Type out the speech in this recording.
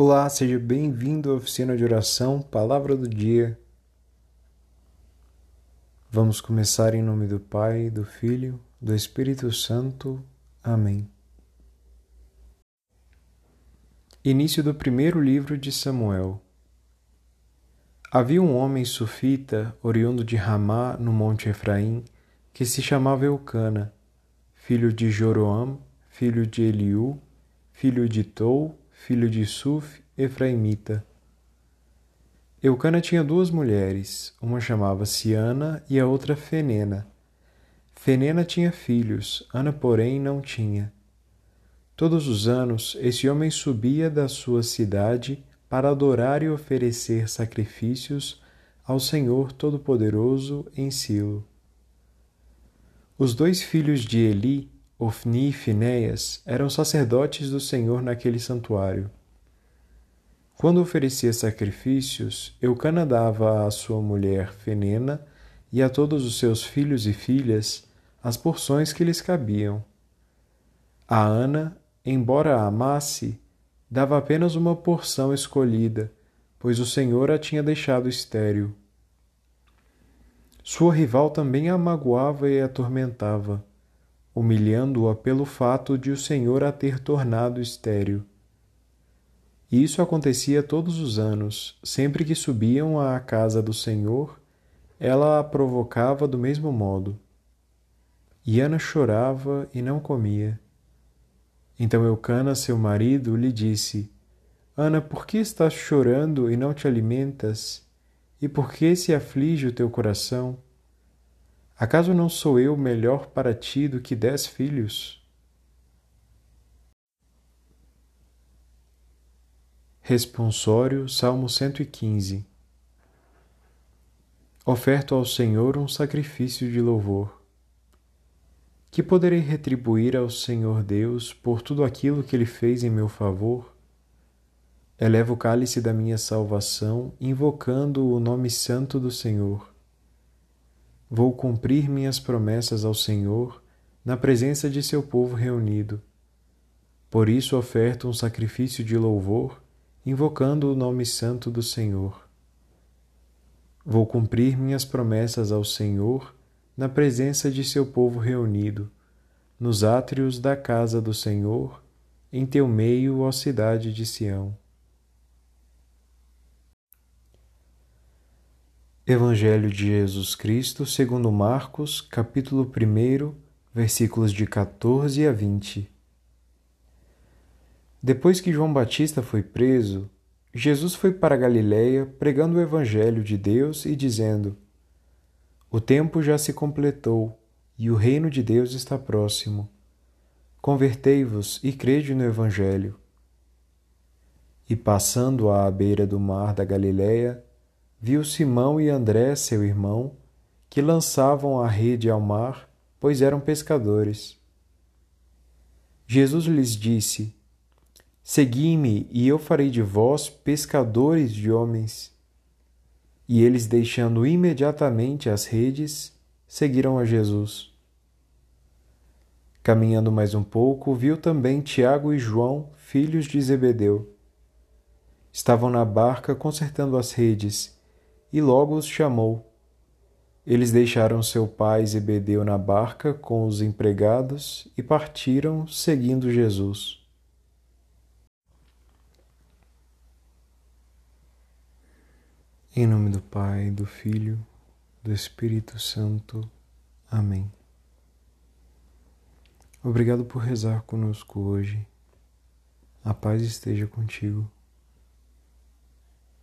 Olá, seja bem-vindo à oficina de oração, Palavra do Dia. Vamos começar em nome do Pai, do Filho, do Espírito Santo. Amém. Início do primeiro livro de Samuel. Havia um homem sufita, oriundo de Ramá, no monte Efraim, que se chamava Eucana, filho de Joroam, filho de Eliú, filho de Tou, filho de Suf, Efraimita. Eucana tinha duas mulheres, uma chamava-se Ana e a outra Fenena. Fenena tinha filhos, Ana, porém, não tinha. Todos os anos, esse homem subia da sua cidade para adorar e oferecer sacrifícios ao Senhor Todo-Poderoso em Silo. Os dois filhos de Eli, Ofni e Finéias eram sacerdotes do Senhor naquele santuário. Quando oferecia sacrifícios, Eucana dava à sua mulher Fenena e a todos os seus filhos e filhas as porções que lhes cabiam. A Ana, embora a amasse, dava apenas uma porção escolhida, pois o Senhor a tinha deixado estéril. Sua rival também a magoava e a atormentava humilhando-a pelo fato de o Senhor a ter tornado estéril. E isso acontecia todos os anos, sempre que subiam à casa do Senhor, ela a provocava do mesmo modo. E Ana chorava e não comia. Então Eucana, seu marido, lhe disse: Ana, por que estás chorando e não te alimentas? E por que se aflige o teu coração? Acaso não sou eu melhor para ti do que dez filhos? Responsório Salmo 115 Oferto ao Senhor um sacrifício de louvor. Que poderei retribuir ao Senhor Deus por tudo aquilo que Ele fez em meu favor? Elevo o cálice da minha salvação, invocando o nome santo do Senhor. Vou cumprir minhas promessas ao Senhor na presença de seu povo reunido. Por isso oferto um sacrifício de louvor, invocando o nome santo do Senhor. Vou cumprir minhas promessas ao Senhor na presença de seu povo reunido, nos átrios da casa do Senhor, em teu meio, ó cidade de Sião. Evangelho de Jesus Cristo, segundo Marcos, capítulo 1, versículos de 14 a 20. Depois que João Batista foi preso, Jesus foi para Galiléia pregando o evangelho de Deus e dizendo: O tempo já se completou e o reino de Deus está próximo. Convertei-vos e crede no evangelho. E passando à beira do mar da Galiléia, viu Simão e André, seu irmão, que lançavam a rede ao mar, pois eram pescadores. Jesus lhes disse: Segui-me, e eu farei de vós pescadores de homens. E eles, deixando imediatamente as redes, seguiram a Jesus. Caminhando mais um pouco, viu também Tiago e João, filhos de Zebedeu. Estavam na barca consertando as redes e logo os chamou. Eles deixaram seu pai Zebedeu na barca com os empregados e partiram seguindo Jesus. Em nome do Pai, do Filho, do Espírito Santo. Amém. Obrigado por rezar conosco hoje. A paz esteja contigo.